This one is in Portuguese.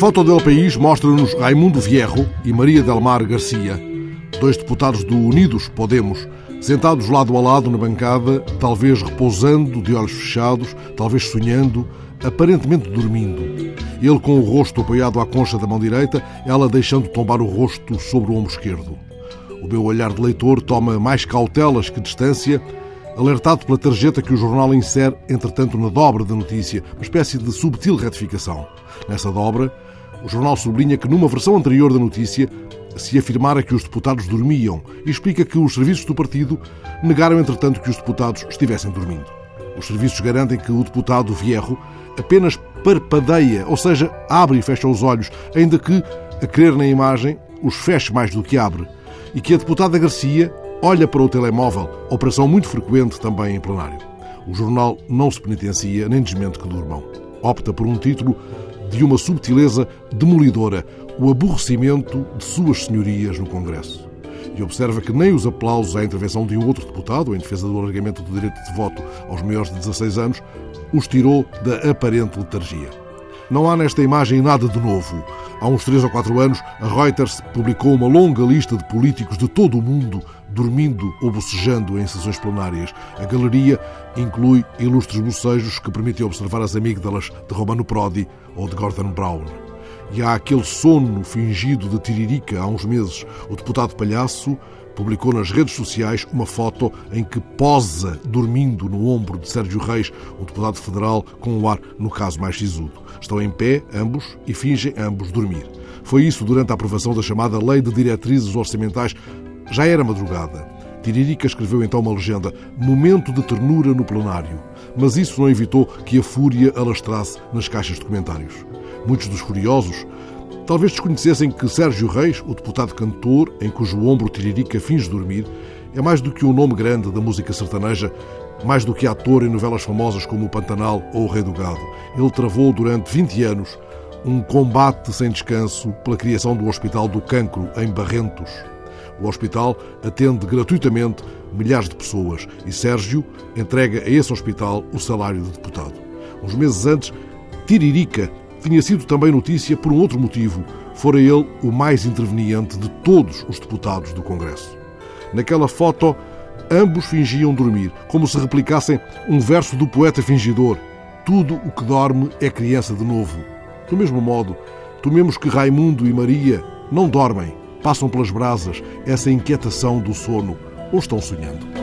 foto del País mostra-nos Raimundo Vierro e Maria del Mar Garcia, dois deputados do Unidos Podemos, sentados lado a lado na bancada, talvez repousando, de olhos fechados, talvez sonhando, aparentemente dormindo. Ele com o rosto apoiado à concha da mão direita, ela deixando tombar o rosto sobre o ombro esquerdo. O meu olhar de leitor toma mais cautelas que distância, alertado pela tarjeta que o jornal insere, entretanto, na dobra da notícia, uma espécie de subtil retificação. Nessa dobra, o jornal sublinha que numa versão anterior da notícia se afirmara que os deputados dormiam e explica que os serviços do partido negaram, entretanto, que os deputados estivessem dormindo. Os serviços garantem que o deputado Vierro apenas parpadeia, ou seja, abre e fecha os olhos, ainda que, a crer na imagem, os feche mais do que abre, e que a deputada Garcia olha para o telemóvel, operação muito frequente também em plenário. O jornal não se penitencia nem desmente que durmam. Opta por um título de uma subtileza demolidora, o aborrecimento de suas senhorias no Congresso. E observa que nem os aplausos à intervenção de um outro deputado em defesa do alargamento do direito de voto aos maiores de 16 anos os tirou da aparente letargia. Não há nesta imagem nada de novo. Há uns três ou quatro anos, a Reuters publicou uma longa lista de políticos de todo o mundo dormindo ou bocejando em sessões plenárias. A galeria inclui ilustres bocejos que permitem observar as amígdalas de Romano Prodi ou de Gordon Brown. E há aquele sono fingido de Tiririca há uns meses. O deputado palhaço publicou nas redes sociais uma foto em que posa dormindo no ombro de Sérgio Reis, o deputado federal com o ar, no caso, mais sisudo. Estão em pé, ambos, e fingem ambos dormir. Foi isso durante a aprovação da chamada Lei de Diretrizes Orçamentais. Já era madrugada. Tiririca escreveu então uma legenda, momento de ternura no plenário. Mas isso não evitou que a fúria alastrasse nas caixas de comentários. Muitos dos furiosos talvez desconhecessem que Sérgio Reis, o deputado cantor, em cujo ombro Tiririca finge dormir, é mais do que um nome grande da música sertaneja, mais do que ator em novelas famosas como O Pantanal ou O Rei do Gado. Ele travou durante 20 anos um combate sem descanso pela criação do Hospital do Cancro, em Barrentos. O hospital atende gratuitamente milhares de pessoas e Sérgio entrega a esse hospital o salário de deputado. Uns meses antes, Tiririca tinha sido também notícia por um outro motivo. Fora ele o mais interveniente de todos os deputados do Congresso. Naquela foto, ambos fingiam dormir, como se replicassem um verso do poeta fingidor: Tudo o que dorme é criança de novo. Do mesmo modo, tomemos que Raimundo e Maria não dormem, passam pelas brasas essa inquietação do sono ou estão sonhando.